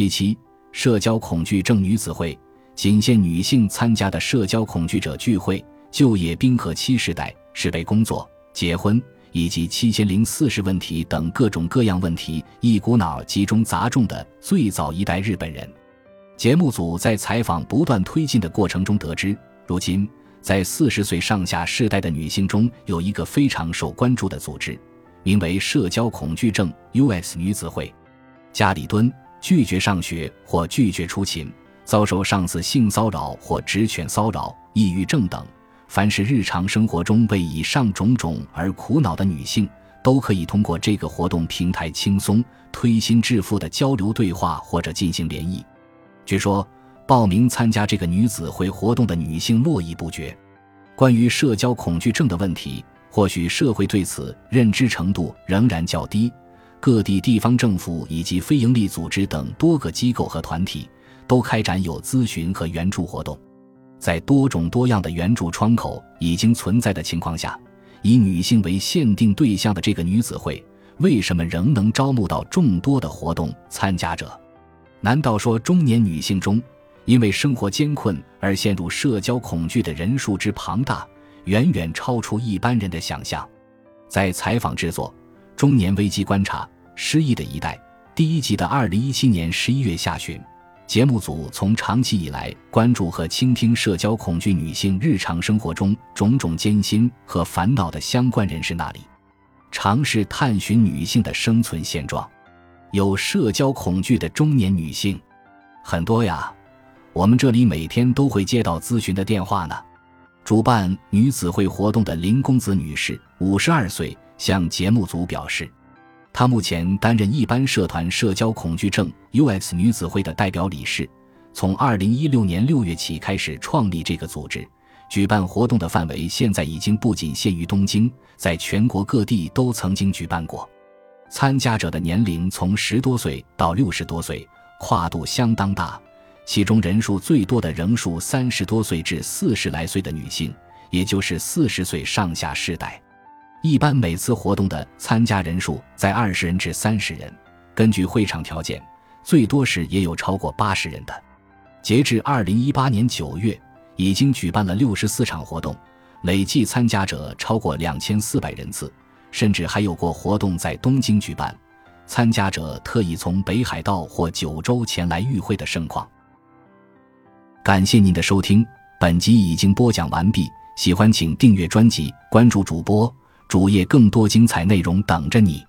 七七，社交恐惧症女子会仅限女性参加的社交恐惧者聚会、就业冰河期时代、是被工作、结婚以及七千零四十问题等各种各样问题一股脑集中砸中的最早一代日本人。节目组在采访不断推进的过程中得知，如今在四十岁上下世代的女性中有一个非常受关注的组织，名为社交恐惧症 US 女子会。加里敦，拒绝上学或拒绝出勤，遭受上司性骚扰或职权骚扰、抑郁症等，凡是日常生活中为以上种种而苦恼的女性，都可以通过这个活动平台轻松、推心置腹的交流对话或者进行联谊。据说，报名参加这个女子会活动的女性络绎不绝。关于社交恐惧症的问题，或许社会对此认知程度仍然较低。各地地方政府以及非营利组织等多个机构和团体都开展有咨询和援助活动。在多种多样的援助窗口已经存在的情况下，以女性为限定对象的这个女子会，为什么仍能招募到众多的活动参加者？难道说中年女性中，因为生活艰困而陷入社交恐惧的人数之庞大，远远超出一般人的想象？在采访制作《中年危机观察：失意的一代》第一季的二零一七年十一月下旬，节目组从长期以来关注和倾听社交恐惧女性日常生活中种种艰辛和烦恼的相关人士那里，尝试探寻女性的生存现状。有社交恐惧的中年女性很多呀，我们这里每天都会接到咨询的电话呢。主办女子会活动的林公子女士，五十二岁，向节目组表示，她目前担任一般社团社交恐惧症 US 女子会的代表理事。从二零一六年六月起开始创立这个组织，举办活动的范围现在已经不仅限于东京，在全国各地都曾经举办过。参加者的年龄从十多岁到六十多岁，跨度相当大。其中人数最多的仍属三十多岁至四十来岁的女性，也就是四十岁上下世代。一般每次活动的参加人数在二十人至三十人，根据会场条件，最多时也有超过八十人的。截至二零一八年九月，已经举办了六十四场活动，累计参加者超过两千四百人次。甚至还有过活动在东京举办，参加者特意从北海道或九州前来与会的盛况。感谢您的收听，本集已经播讲完毕。喜欢请订阅专辑，关注主播主页，更多精彩内容等着你。